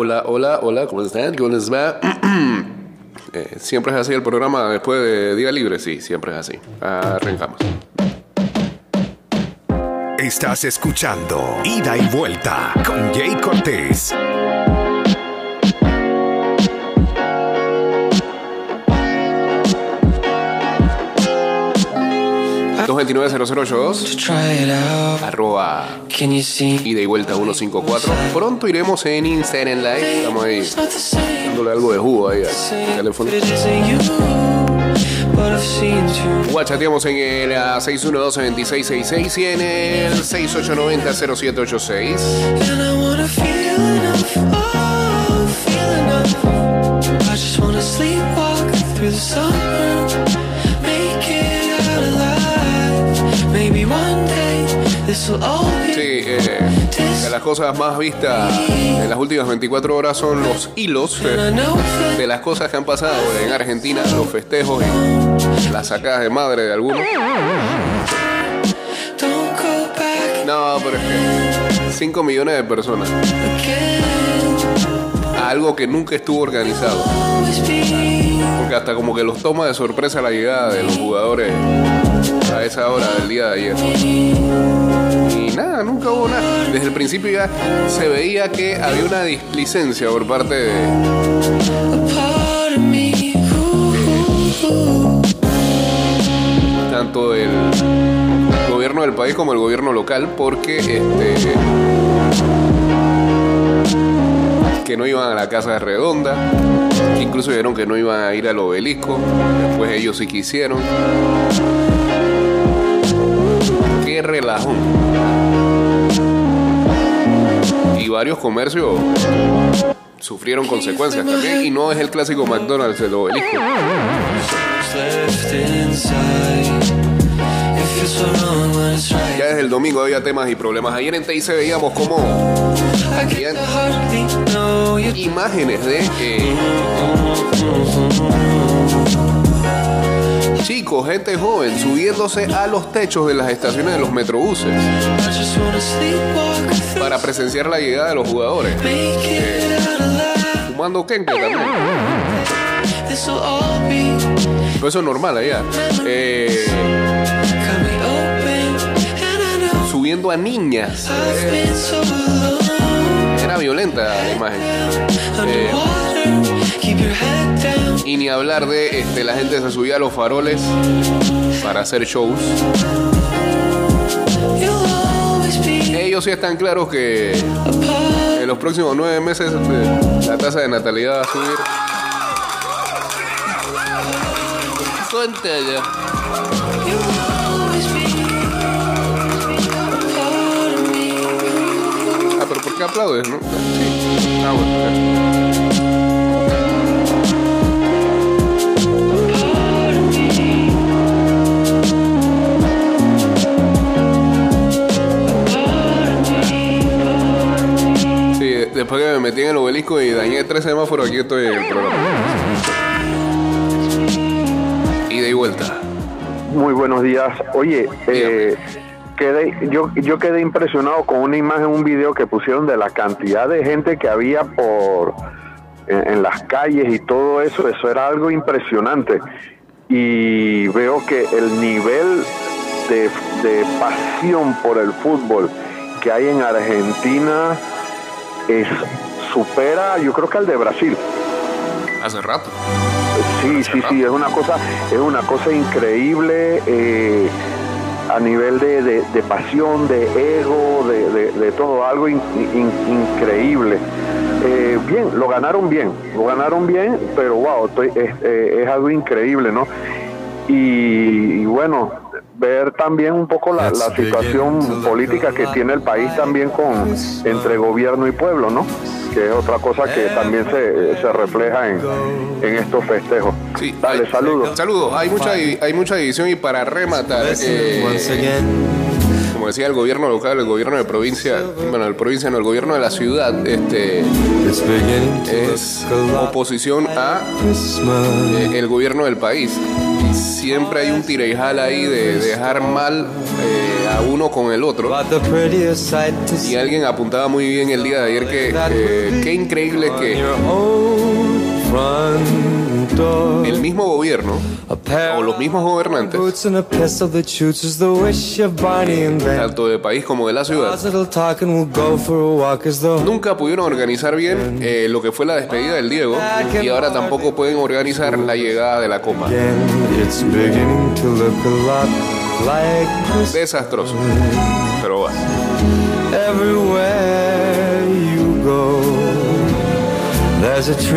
hola, hola, hola, ¿cómo están? ¿Cómo les va? Eh, ¿Siempre es así el programa después de Día Libre? Sí, siempre es así. Arrancamos. Estás escuchando Ida y Vuelta con Jay Cortés. 229-0082 arroba ida y vuelta 154 pronto iremos en Instagram Live. Estamos ahí dándole algo de jugo ahí al teléfono. Guachateamos en el 612-2666 y en el 6890-0786. Sí, eh, de las cosas más vistas en las últimas 24 horas son los hilos eh, de las cosas que han pasado en Argentina, los festejos y las sacadas de madre de algunos. No, pero es que 5 millones de personas. Algo que nunca estuvo organizado. Porque hasta como que los toma de sorpresa la llegada de los jugadores a esa hora del día de ayer. Y nada, nunca hubo nada. Desde el principio ya se veía que había una displicencia por parte de. tanto del gobierno del país como el gobierno local, porque este que no iban a la casa redonda, incluso dijeron que no iban a ir al obelisco, después ellos sí quisieron relajo. Y varios comercios sufrieron consecuencias también. Y no es el clásico McDonald's del obelisco. Ya desde el domingo había temas y problemas. Ayer en TIC veíamos como imágenes de eh, chicos, gente joven, subiéndose a los techos de las estaciones de los metrobuses para presenciar la llegada de los jugadores. Eh, fumando kenke también. Pues eso es normal allá. Eh, subiendo a niñas. era violenta la imagen. Y ni hablar de este, la gente se subía a los faroles para hacer shows. Ellos sí están claros que en los próximos nueve meses este, la tasa de natalidad va a subir. Cuente ya. Ah, pero ¿por qué aplaudes, no? Sí. Ah, bueno. Después que me metí en el obelisco y dañé tres semáforos, aquí estoy en el programa. Ida y vuelta. Muy buenos días. Oye, eh, quedé, yo, yo quedé impresionado con una imagen, un video que pusieron de la cantidad de gente que había por en, las calles y todo eso. Eso era algo impresionante. Y veo que el nivel de, de pasión por el fútbol que hay en Argentina es, supera, yo creo que al de Brasil. Hace rato. Sí, sí, sí, es una cosa, es una cosa increíble eh, a nivel de, pasión, de ego, de, todo, algo increíble. Eh, bien, lo ganaron bien, lo ganaron bien, pero wow, eh, es, algo increíble, ¿no? y bueno, ver también un poco la, situación política que tiene el país también con entre gobierno y pueblo, ¿no? Que es otra cosa que también se, se refleja en, en, estos festejos. Sí, Dale, saludos. Saludos. Hay mucha, hay mucha división y para rematar, eh, como decía el gobierno local, el gobierno de provincia, bueno, el provincia no, el gobierno de la ciudad, este es oposición a eh, el gobierno del país. Siempre hay un tira ahí de dejar mal eh, a a uno con el otro. Y alguien apuntaba muy bien el día de ayer que eh, qué increíble que el mismo gobierno o los mismos gobernantes, tanto del país como de la ciudad, nunca pudieron organizar bien eh, lo que fue la despedida del Diego y ahora tampoco pueden organizar la llegada de la Copa. Desastroso. Pero va.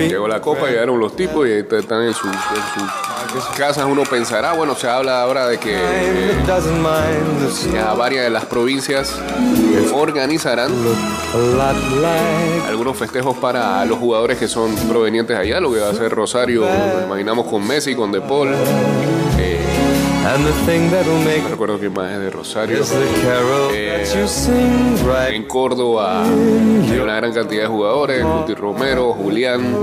Llegó la copa, llegaron los tipos y están en sus casas. Uno pensará, bueno, se habla ahora de que ya varias de las provincias organizarán algunos festejos para los jugadores que son provenientes allá, lo que va a ser Rosario, imaginamos con Messi, con De Paul. No recuerdo quién más es de Rosario. Eh, en Córdoba hay una gran cantidad de jugadores. Guti Romero, Julián.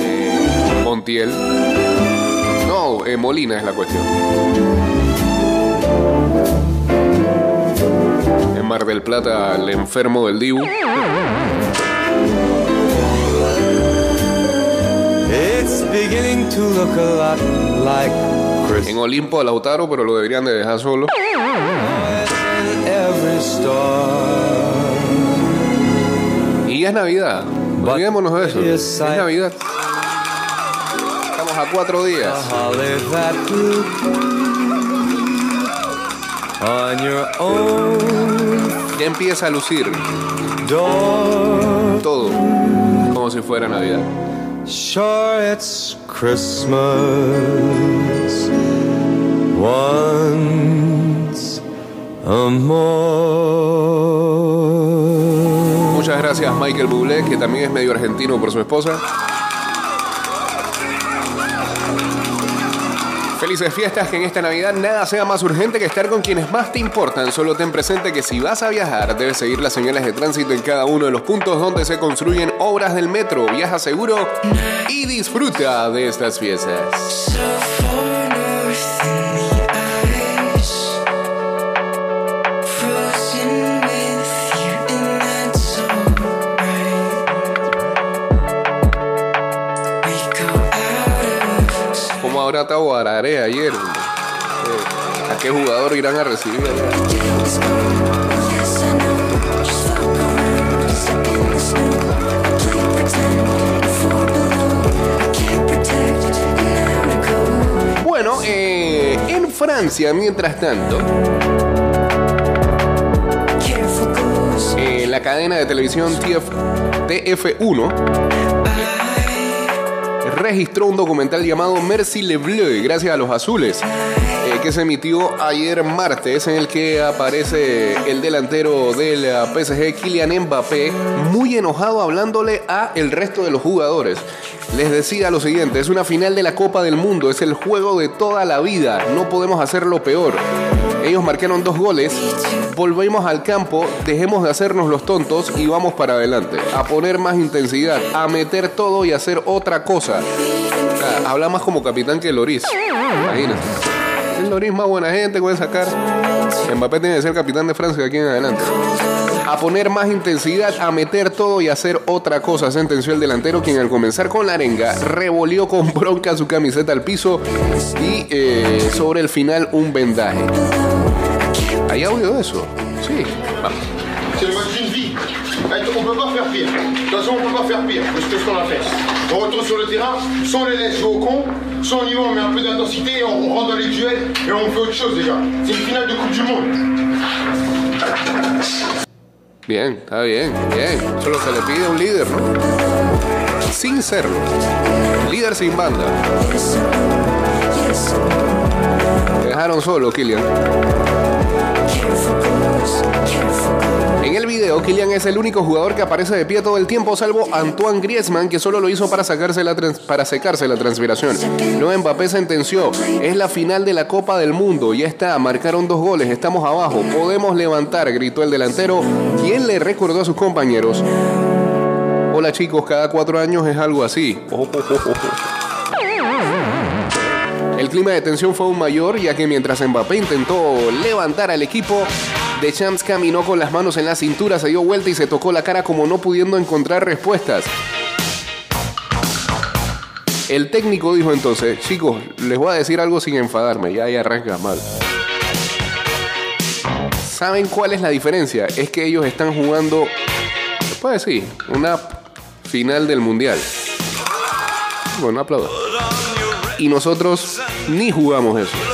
Eh, Montiel. No, eh, Molina es la cuestión. En Mar del Plata, el enfermo del Dibu. En Olimpo a Lautaro, pero lo deberían de dejar solo. Y ya es Navidad. Olvidémonos de eso. Es Navidad. Estamos a cuatro días. Ya empieza a lucir todo como si fuera Navidad. Sure, it's Christmas once a Muchas gracias, Michael Bublé, que también es medio argentino por su esposa. Felices fiestas, que en esta Navidad nada sea más urgente que estar con quienes más te importan. Solo ten presente que si vas a viajar, debes seguir las señales de tránsito en cada uno de los puntos donde se construyen obras del metro. Viaja seguro y disfruta de estas fiestas. Ayer. Eh, ¿A qué jugador irán a recibir Bueno, eh, en Francia, mientras tanto, eh, la cadena de televisión TF, TF1 registró un documental llamado Merci le Bleu, gracias a los azules, eh, que se emitió ayer martes, en el que aparece el delantero del PSG, Kylian Mbappé, muy enojado hablándole a el resto de los jugadores. Les decía lo siguiente, es una final de la Copa del Mundo, es el juego de toda la vida, no podemos hacerlo peor. Ellos marcaron dos goles, volvemos al campo, dejemos de hacernos los tontos y vamos para adelante. A poner más intensidad, a meter todo y hacer otra cosa. habla más como capitán que Loris. Imagínate. El Loris más buena gente, puede sacar. Mbappé tiene que ser capitán de Francia de aquí en adelante. A poner más intensidad, a meter todo y hacer otra cosa, sentenció el delantero, quien al comenzar con la arenga revolvió con bronca su camiseta al piso y eh, sobre el final un vendaje. ¿Hay audio de eso? Sí. On on peut pas faire pire. On met un peu on rentre dans les duels et on fait autre chose déjà. C'est une finale de Coupe du Monde. Bien, está bien, bien. Solo se le pide a un líder, ¿no? Sin serlo. Líder sin banda. Te dejaron solo, Killian. En el video, Kylian es el único jugador que aparece de pie todo el tiempo, salvo Antoine Griezmann, que solo lo hizo para, sacarse la para secarse la transpiración. No, Mbappé sentenció, es la final de la Copa del Mundo, ya está, marcaron dos goles, estamos abajo, podemos levantar, gritó el delantero, quien le recordó a sus compañeros. Hola chicos, cada cuatro años es algo así. El clima de tensión fue aún mayor, ya que mientras Mbappé intentó levantar al equipo, Deschamps caminó con las manos en la cintura, se dio vuelta y se tocó la cara como no pudiendo encontrar respuestas. El técnico dijo entonces, chicos, les voy a decir algo sin enfadarme, ya ahí arranca mal. ¿Saben cuál es la diferencia? Es que ellos están jugando, puede decir, una final del mundial. Bueno, aplaudo. Y nosotros ni jugamos eso.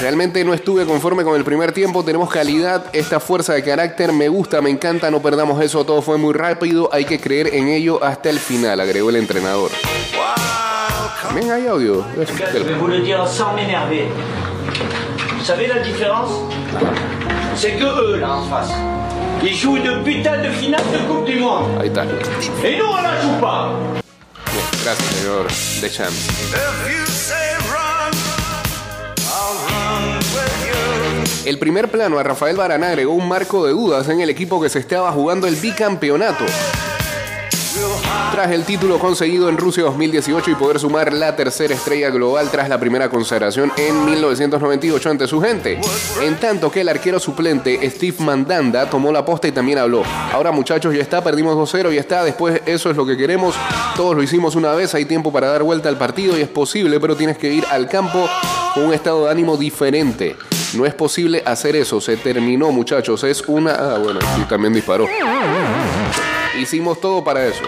Realmente no estuve conforme con el primer tiempo. Tenemos calidad, esta fuerza de carácter me gusta, me encanta. No perdamos eso, todo fue muy rápido. Hay que creer en ello hasta el final, agregó el entrenador. También hay audio. Vous savez la différence C'est que eux, là, en face, ils jouent une putain de finale de Coupe du Monde. Ahí está. Et nous, on la joue pas. Bien, Gracias, señor Deschamps. El primer plano a Rafael Barana agregó un marco de dudas en el equipo que se estaba jugando el bicampeonato. Tras el título conseguido en Rusia 2018 y poder sumar la tercera estrella global tras la primera consagración en 1998 ante su gente. En tanto que el arquero suplente Steve Mandanda tomó la posta y también habló. Ahora muchachos ya está, perdimos 2-0 y está, después eso es lo que queremos. Todos lo hicimos una vez, hay tiempo para dar vuelta al partido y es posible, pero tienes que ir al campo con un estado de ánimo diferente. No es posible hacer eso, se terminó muchachos, es una... Ah, bueno, y también disparó. Hicimos todo para eso.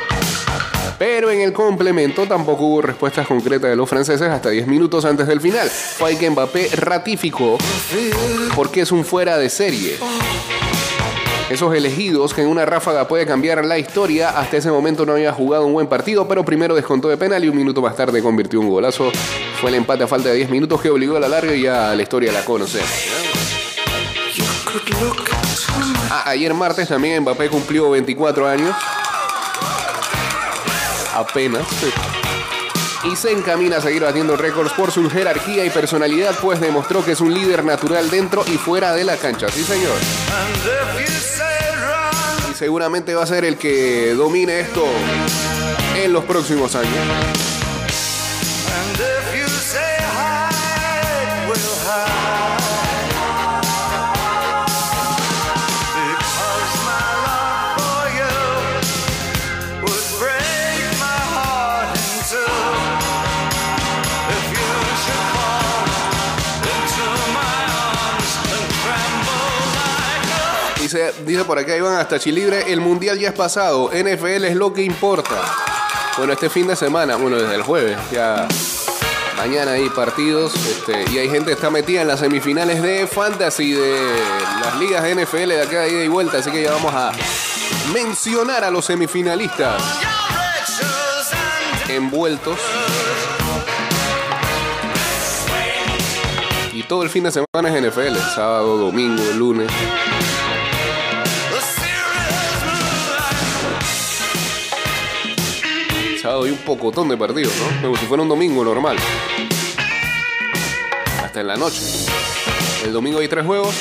Pero en el complemento tampoco hubo respuestas concretas de los franceses hasta 10 minutos antes del final. Fue que Mbappé ratificó porque es un fuera de serie. Esos elegidos que en una ráfaga puede cambiar la historia, hasta ese momento no había jugado un buen partido, pero primero descontó de penal y un minuto más tarde convirtió un golazo. Fue el empate a falta de 10 minutos que obligó a la larga y ya la historia la conocemos. Ah, ayer martes también Mbappé cumplió 24 años. Apenas. Y se encamina a seguir batiendo récords por su jerarquía y personalidad, pues demostró que es un líder natural dentro y fuera de la cancha. Sí, señor. Y seguramente va a ser el que domine esto en los próximos años. Dice, por acá Iván hasta Chilibre, el mundial ya es pasado, NFL es lo que importa. Bueno, este fin de semana, bueno, desde el jueves, ya mañana hay partidos este, y hay gente que está metida en las semifinales de Fantasy de las ligas NFL de acá de ida y vuelta, así que ya vamos a mencionar a los semifinalistas envueltos. Y todo el fin de semana es NFL, sábado, domingo, lunes. Sábado hay un pocotón de partidos, ¿no? Como si fuera un domingo normal. Hasta en la noche. El domingo hay tres juegos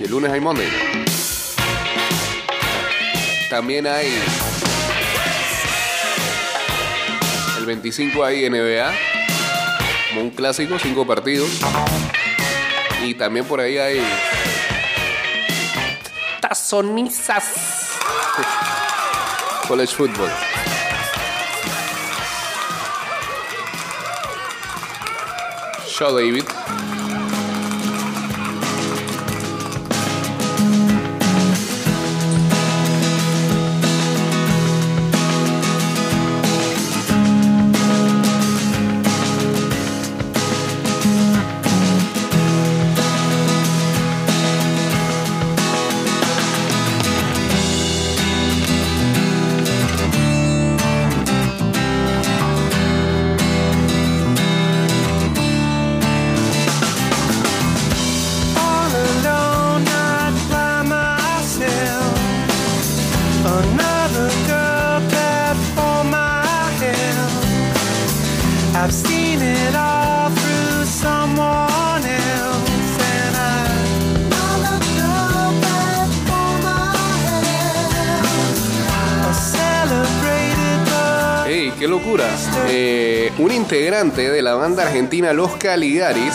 y el lunes hay Monday. También hay. El 25 hay NBA. Como un clásico, cinco partidos. Y también por ahí hay. Tazonizas. College Football. Shall Un integrante de la banda argentina Los Caligaris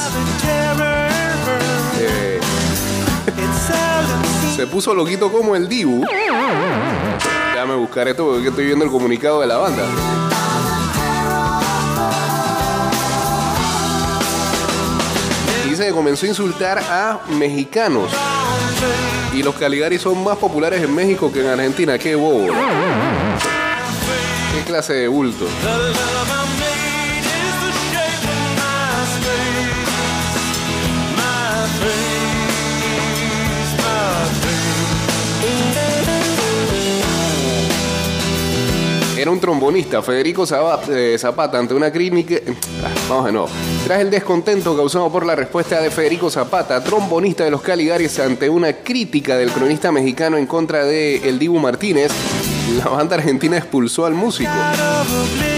eh, se puso loquito como el Dibu. Déjame buscar esto porque estoy viendo el comunicado de la banda. Dice que comenzó a insultar a mexicanos. Y los Caligaris son más populares en México que en Argentina. Qué bobo. Qué clase de bulto. Era un trombonista, Federico eh, Zapata, ante una clínica. Ah, vamos de nuevo. Tras el descontento causado por la respuesta de Federico Zapata, trombonista de los Caligaris, ante una crítica del cronista mexicano en contra de El Dibu Martínez, la banda argentina expulsó al músico.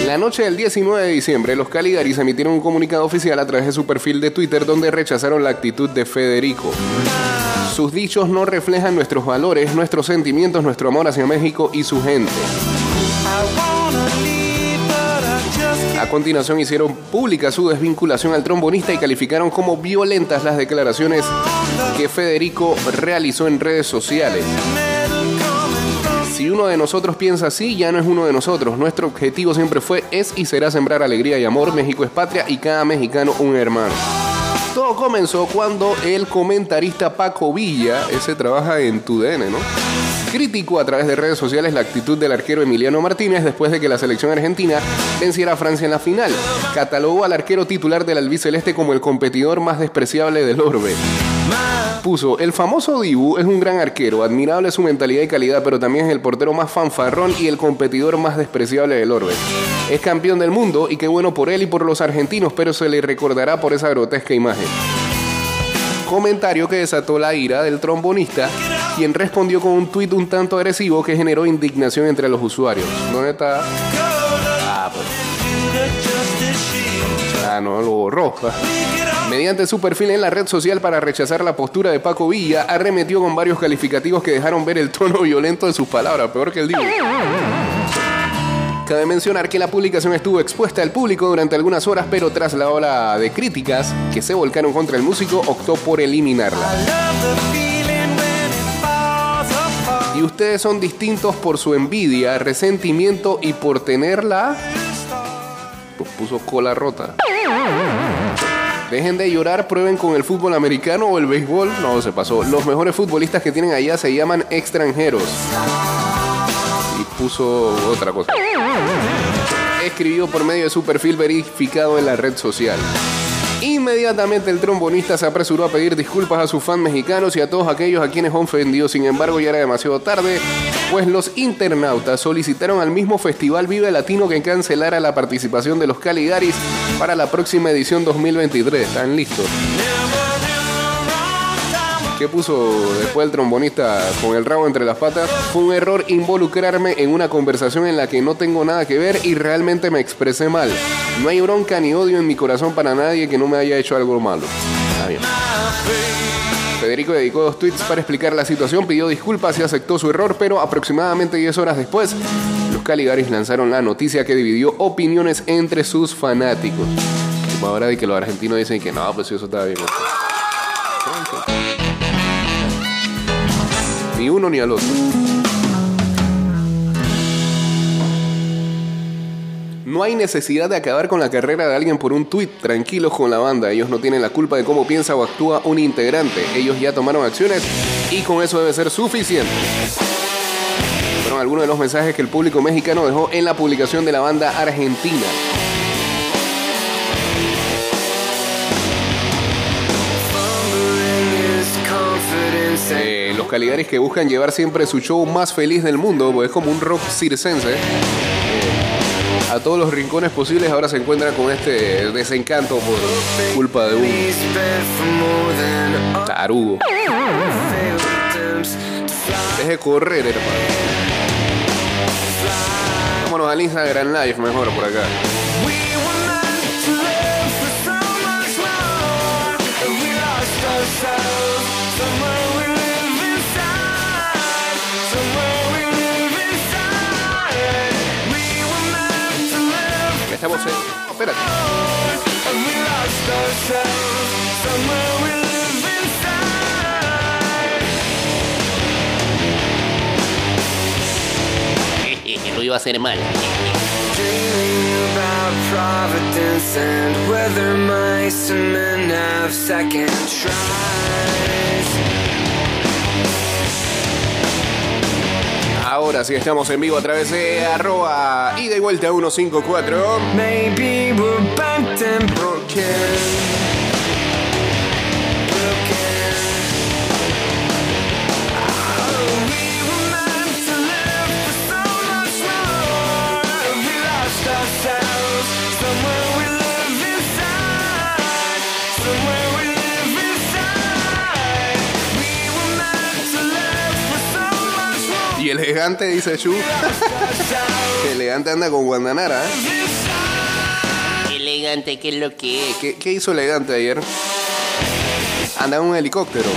La noche del 19 de diciembre, los Caligaris emitieron un comunicado oficial a través de su perfil de Twitter donde rechazaron la actitud de Federico. Sus dichos no reflejan nuestros valores, nuestros sentimientos, nuestro amor hacia México y su gente. A continuación hicieron pública su desvinculación al trombonista y calificaron como violentas las declaraciones que Federico realizó en redes sociales. Si uno de nosotros piensa así, ya no es uno de nosotros. Nuestro objetivo siempre fue, es y será sembrar alegría y amor. México es patria y cada mexicano un hermano. Todo comenzó cuando el comentarista Paco Villa, ese trabaja en TUDN, ¿no? criticó a través de redes sociales la actitud del arquero Emiliano Martínez después de que la selección argentina venciera a Francia en la final. Catalogó al arquero titular del albiceleste como el competidor más despreciable del orbe. Puso, el famoso Dibu es un gran arquero, admirable su mentalidad y calidad, pero también es el portero más fanfarrón y el competidor más despreciable del orbe. Es campeón del mundo y qué bueno por él y por los argentinos, pero se le recordará por esa grotesca imagen comentario que desató la ira del trombonista, quien respondió con un tuit un tanto agresivo que generó indignación entre los usuarios. ¿Dónde está? Ah, pues. Ah, no, lo borró. Mediante su perfil en la red social para rechazar la postura de Paco Villa, arremetió con varios calificativos que dejaron ver el tono violento de sus palabras, peor que el digo. Cabe mencionar que la publicación estuvo expuesta al público durante algunas horas, pero tras la ola de críticas que se volcaron contra el músico, optó por eliminarla. Y ustedes son distintos por su envidia, resentimiento y por tenerla... Pues puso cola rota. Dejen de llorar, prueben con el fútbol americano o el béisbol. No, se pasó. Los mejores futbolistas que tienen allá se llaman extranjeros puso otra cosa. Escribió por medio de su perfil verificado en la red social. Inmediatamente el trombonista se apresuró a pedir disculpas a sus fans mexicanos y a todos aquellos a quienes ofendió. Sin embargo, ya era demasiado tarde, pues los internautas solicitaron al mismo Festival Vive Latino que cancelara la participación de los Caligaris para la próxima edición 2023. ¿Están listos? ¿Qué puso después el trombonista con el rabo entre las patas? Fue un error involucrarme en una conversación en la que no tengo nada que ver y realmente me expresé mal. No hay bronca ni odio en mi corazón para nadie que no me haya hecho algo malo. Está bien. Federico dedicó dos tweets para explicar la situación, pidió disculpas y aceptó su error, pero aproximadamente 10 horas después, los Caligaris lanzaron la noticia que dividió opiniones entre sus fanáticos. Ahora de que los argentinos dicen que no, pues eso está bien ni uno ni al otro. No hay necesidad de acabar con la carrera de alguien por un tuit. Tranquilos con la banda. Ellos no tienen la culpa de cómo piensa o actúa un integrante. Ellos ya tomaron acciones y con eso debe ser suficiente. Fueron algunos de los mensajes que el público mexicano dejó en la publicación de la banda argentina. Caligaris que buscan llevar siempre su show más feliz del mundo, pues es como un rock circense. Eh, a todos los rincones posibles ahora se encuentra con este desencanto por culpa de un tarugo. Deje correr, hermano. Vámonos al Instagram Live mejor por acá. En. Espérate. Lo iba a hacer mal. Ahora sí estamos en vivo a través de arroba y vuelta 154. Maybe we're elegante, dice Chu. elegante anda con Guandanara. ¿eh? Elegante, ¿qué es lo que es? ¿Qué, qué hizo elegante ayer? Anda en un helicóptero.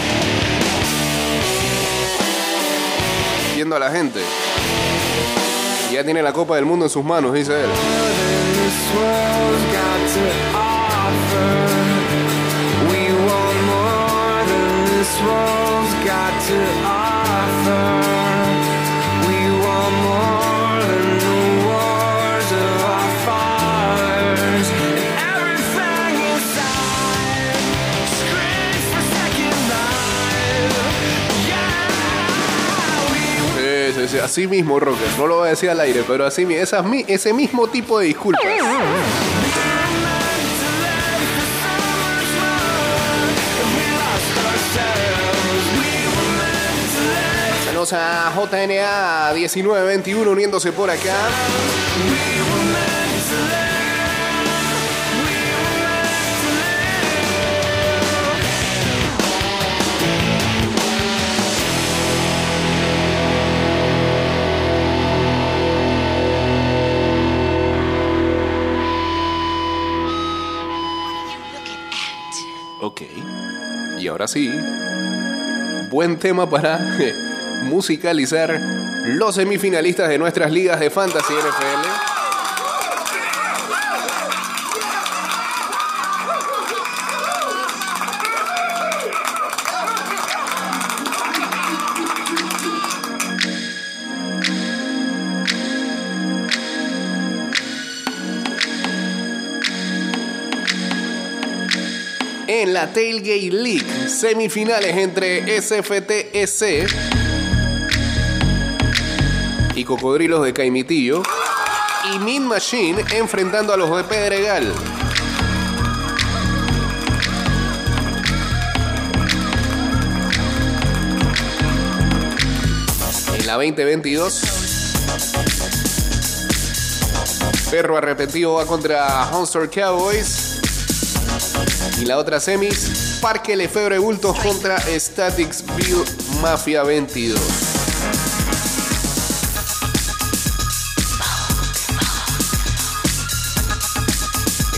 Viendo a la gente. Ya tiene la Copa del Mundo en sus manos, dice él. Así mismo, Roque. No lo voy a decir al aire, pero así esas ese mismo tipo de disculpas. Saludos a JNA 1921 uniéndose por acá. Ok. Y ahora sí. Buen tema para musicalizar los semifinalistas de nuestras ligas de Fantasy NFL. La Tailgate League, semifinales entre SFTEC y Cocodrilos de Caimitillo y Min Machine enfrentando a los de Pedregal. En la 2022, Perro Arrepentido va contra Hunter Cowboys. Y la otra semis, Parque Lefebvre Bultos contra Statics Bill Mafia 22.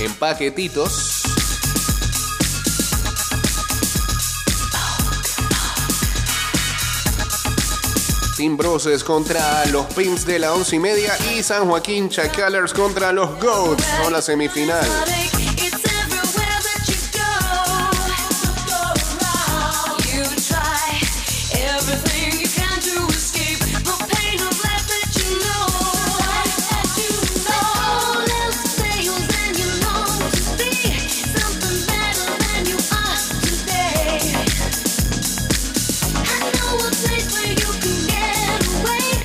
En paquetitos. Team Broses contra los Pimps de la once y media y San Joaquín Chacalers contra los Goats. Son la semifinal.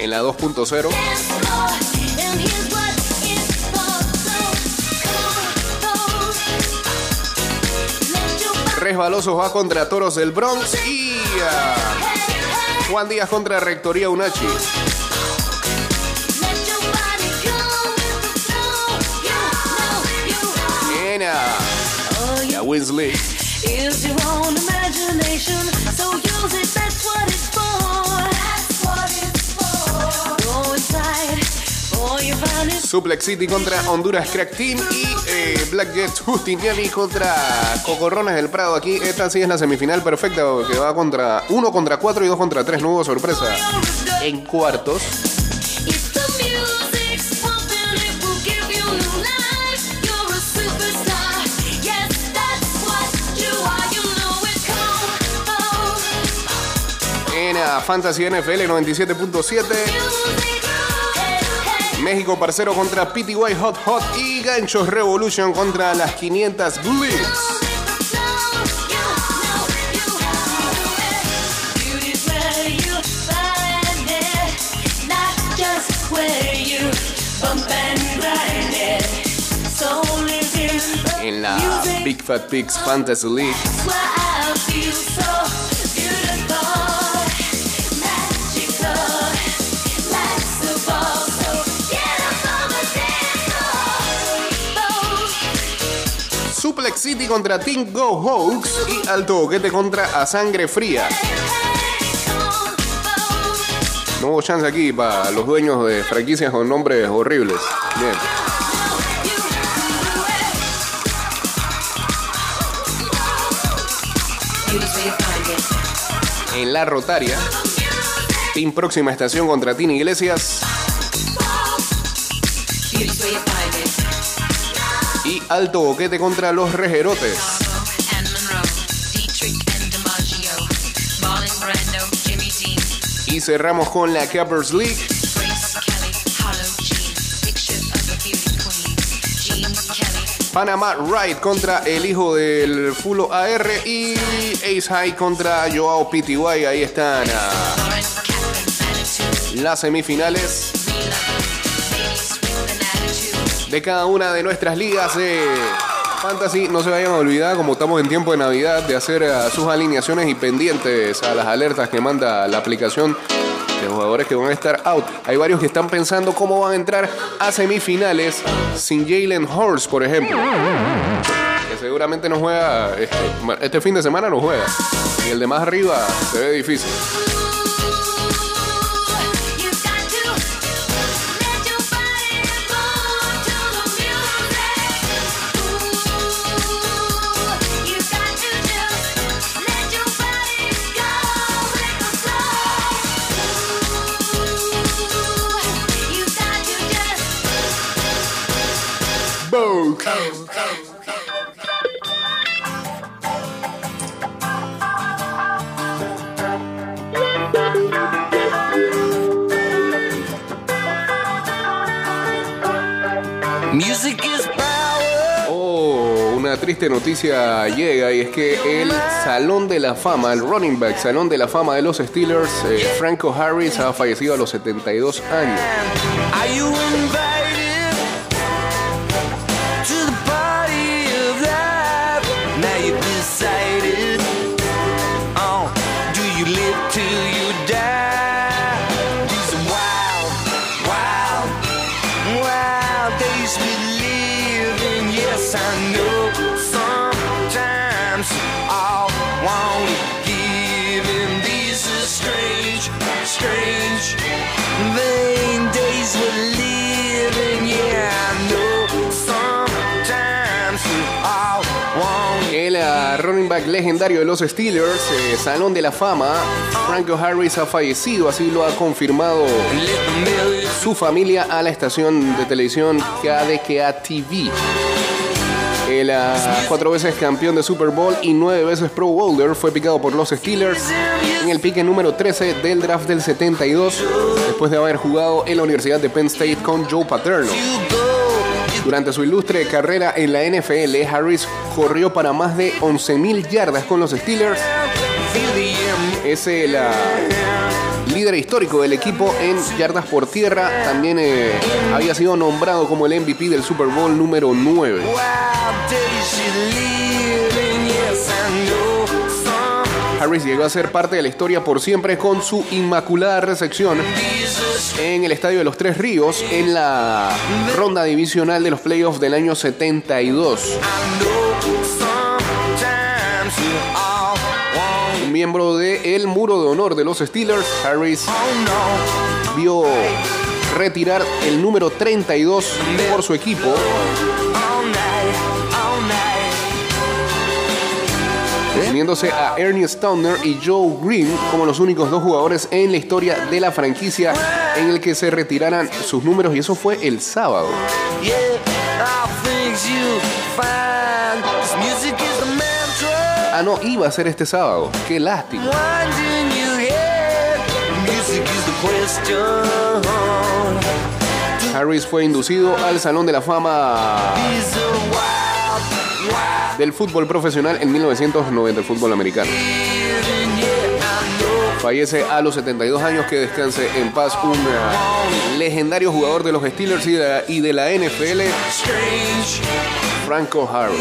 Let your body Resbalosos va contra Toros del Bronx y ah, Juan Díaz contra Rectoría Unachi. Let your body go with the flow. You know you En ah, All la you Wins League. is your own imagination. So use it, that's what it's for. Suplex City contra Honduras Crack Team y eh, Black Jets Justiniani contra Cocorrones del Prado. Aquí esta sí es la semifinal perfecta que va contra 1 contra 4 y 2 contra 3. No hubo sorpresa en cuartos. Fantasy NFL 97.7. México parcero contra PTY Hot Hot y Ganchos Revolution contra las 500 Blitz. En la Big Fat Pigs Fantasy League. Contra Team Go Hawks y Alto Boquete contra A Sangre Fría. No hubo chance aquí para los dueños de franquicias con nombres horribles. Bien. En la Rotaria. Team Próxima Estación contra Team Iglesias. Alto Boquete contra los Rejerotes. Y cerramos con la Cappers League. Panamá Wright contra el hijo del Fulo AR y Ace High contra Joao PTY. Ahí están ah, las semifinales de cada una de nuestras ligas de Fantasy. No se vayan a olvidar, como estamos en tiempo de Navidad, de hacer ah, sus alineaciones y pendientes a las alertas que manda la aplicación de jugadores que van a estar out. Hay varios que están pensando cómo van a entrar a semifinales sin Jalen Hurst, por ejemplo. Que seguramente no juega, este, este fin de semana no juega. Y el de más arriba se ve difícil. Music is power. Oh, una triste noticia llega y es que el Salón de la Fama, el running back Salón de la Fama de los Steelers, eh, Franco Harris, ha fallecido a los 72 años. Legendario de los Steelers, eh, Salón de la Fama, Franco Harris ha fallecido, así lo ha confirmado su familia a la estación de televisión KDKA TV. El ah, cuatro veces campeón de Super Bowl y nueve veces Pro Bowler fue picado por los Steelers en el pique número 13 del draft del 72, después de haber jugado en la Universidad de Penn State con Joe Paterno. Durante su ilustre carrera en la NFL, Harris corrió para más de 11.000 yardas con los Steelers. Es el ah, líder histórico del equipo en yardas por tierra. También eh, había sido nombrado como el MVP del Super Bowl número 9. Harris llegó a ser parte de la historia por siempre con su inmaculada recepción en el Estadio de los Tres Ríos en la ronda divisional de los playoffs del año 72. I know. Sometimes you all want. Un miembro del muro de honor de los Steelers, Harris vio retirar el número 32 por su equipo uniéndose a Ernie Stauner y Joe Green como los únicos dos jugadores en la historia de la franquicia en el que se retiraran sus números y eso fue el sábado. Ah, no, iba a ser este sábado. Qué lástima. Harris fue inducido al Salón de la Fama Del fútbol profesional en 1990, el fútbol americano. Fallece a los 72 años, que descanse en paz un eh, legendario jugador de los Steelers y de, la- NFL, Franco Harris.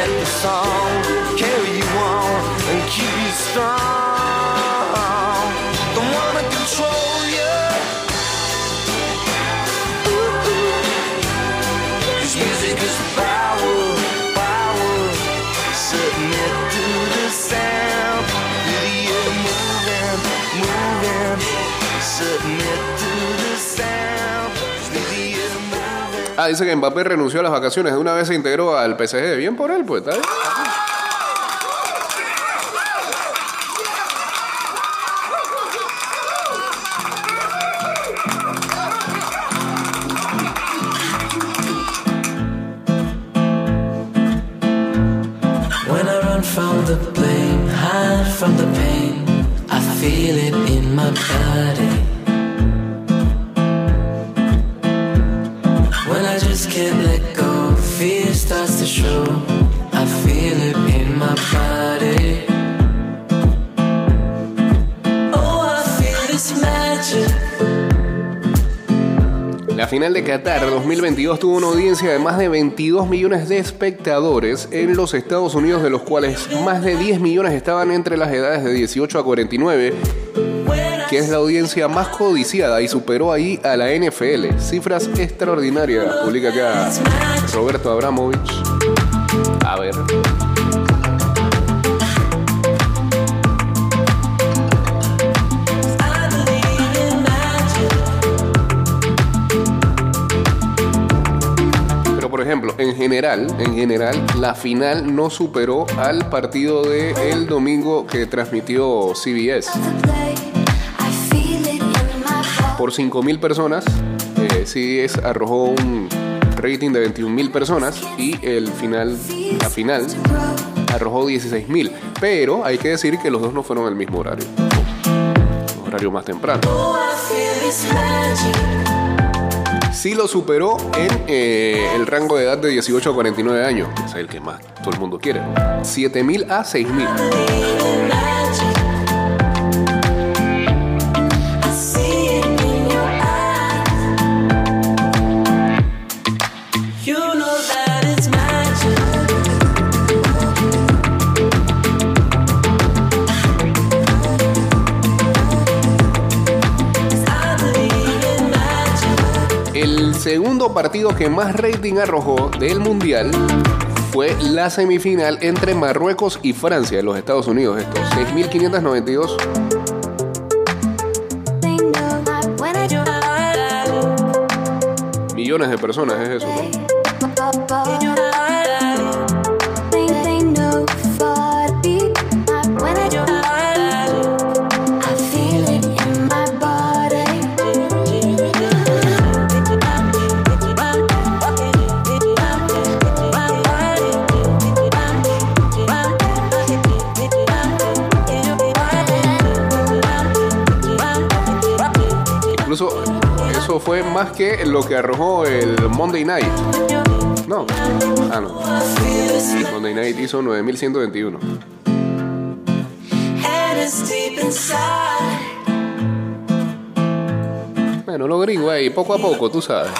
Let the song carry you on and keep you strong. Don't wanna control you. Cause music is power, power. Submit to the sound. Feel air moving, moving. Submit to the sound. Ah, dice que Mbappé renunció a las vacaciones. De una vez se integró al PSG. Bien por él, pues. Final de Qatar 2022 tuvo una audiencia de más de 22 millones de espectadores en los Estados Unidos, de los cuales más de 10 millones estaban entre las edades de 18 a 49, que es la audiencia más codiciada y superó ahí a la NFL. Cifras extraordinarias, publica acá Roberto Abramovich. A ver. General, en general, la final no superó al partido de el domingo que transmitió CBS. Por 5.000 personas, eh, CBS arrojó un rating de 21.000 personas y el final, la final arrojó 16.000. Pero hay que decir que los dos no fueron el mismo horario. Horario más temprano. Sí lo superó en eh, el rango de edad de 18 a 49 años, que es el que más todo el mundo quiere. 7.000 a 6.000. segundo partido que más rating arrojó del Mundial fue la semifinal entre Marruecos y Francia en los Estados Unidos. Esto, 6.592 millones de personas es eso. Más que lo que arrojó el Monday Night. No. Ah, no. Monday Night hizo 9.121. And it's deep inside. Bueno, los gringos ahí, poco a poco, tú sabes.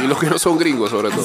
Y los que no son gringos, sobre todo.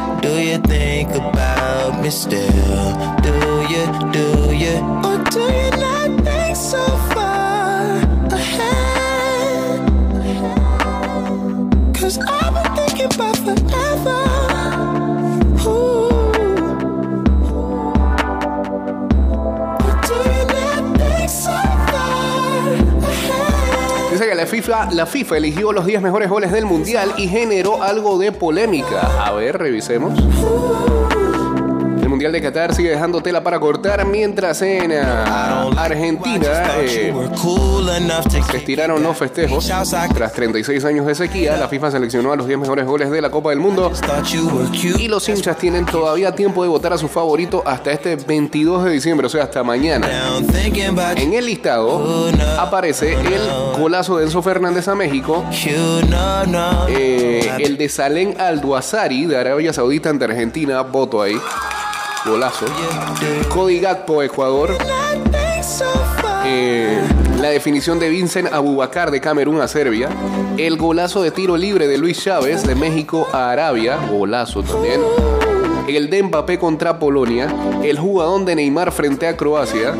Do you think about me still? Do you, do you, or do you not think so far ahead? Cause I've been thinking about forever. FIFA, la FIFA eligió los 10 mejores goles del mundial y generó algo de polémica. A ver, revisemos. Mundial de Qatar sigue dejando tela para cortar mientras en ah, Argentina eh, estiraron los festejos. Tras 36 años de sequía, la FIFA seleccionó a los 10 mejores goles de la Copa del Mundo y los hinchas tienen todavía tiempo de votar a su favorito hasta este 22 de diciembre, o sea, hasta mañana. En el listado aparece el golazo de Enzo Fernández a México, eh, el de Salén Alduazari de Arabia Saudita ante Argentina, voto ahí, golazo. Cody Gakpo, Ecuador. Eh, la definición de Vincent Abubakar de Camerún a Serbia. El golazo de tiro libre de Luis Chávez de México a Arabia, golazo también. El de Mbappé contra Polonia. El jugadón de Neymar frente a Croacia.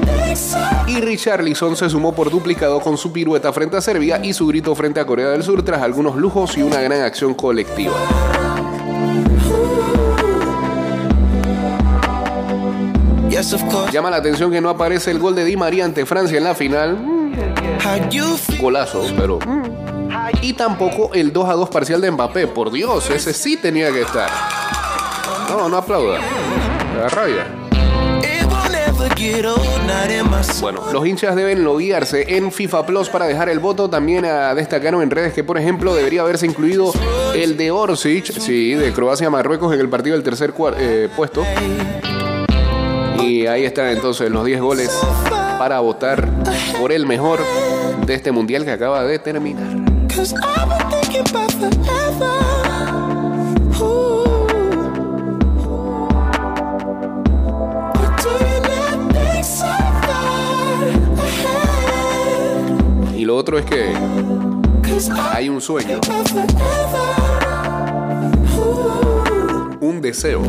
Y Richarlison se sumó por duplicado con su pirueta frente a Serbia y su grito frente a Corea del Sur tras algunos lujos y una gran acción colectiva. Llama la atención que no aparece el gol de Di María ante Francia en la final. Golazo, pero. Y tampoco el 2 a 2 parcial de Mbappé. Por Dios, ese sí tenía que estar. No, no aplauda. Da rabia. Bueno, los hinchas deben loguearse en FIFA Plus para dejar el voto. También ah, destacaron en redes que, por ejemplo, debería haberse incluido el de Orsic, sí, de Croacia a Marruecos en el partido del tercer eh, puesto. Y ahí están entonces los 10 goles para votar por el mejor de este mundial que acaba de terminar. Y lo otro es que hay un sueño, un deseo.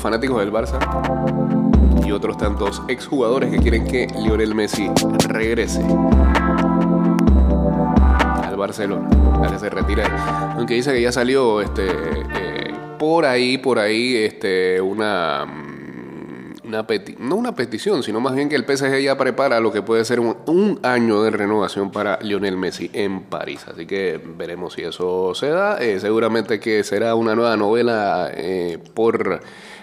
Fanáticos del Barça y otros tantos exjugadores que quieren que Lionel Messi regrese al Barcelona, a que se retire. Aunque dice que ya salió este, eh, por ahí, por ahí, este, una, mm, una peti- no una petición, sino más bien que el PSG ya prepara lo que puede ser un, un año de renovación para Lionel Messi en París. Así que veremos si eso se da. Eh, seguramente que será una nueva novela eh, por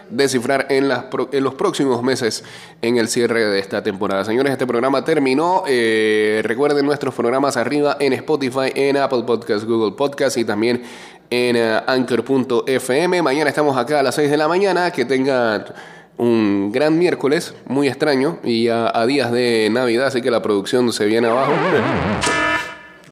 descifrar en, los próximos meses en el cierre de esta temporada. Señores, este programa terminó. Eh, recuerden nuestros programas arriba en Spotify, en Apple Podcast, Google Podcast y también en eh, Anchor.fm. Mañana estamos acá a las 6 de la mañana. Que tengan un gran miércoles, muy extraño, y ya a días de Navidad, así que la producción se viene abajo.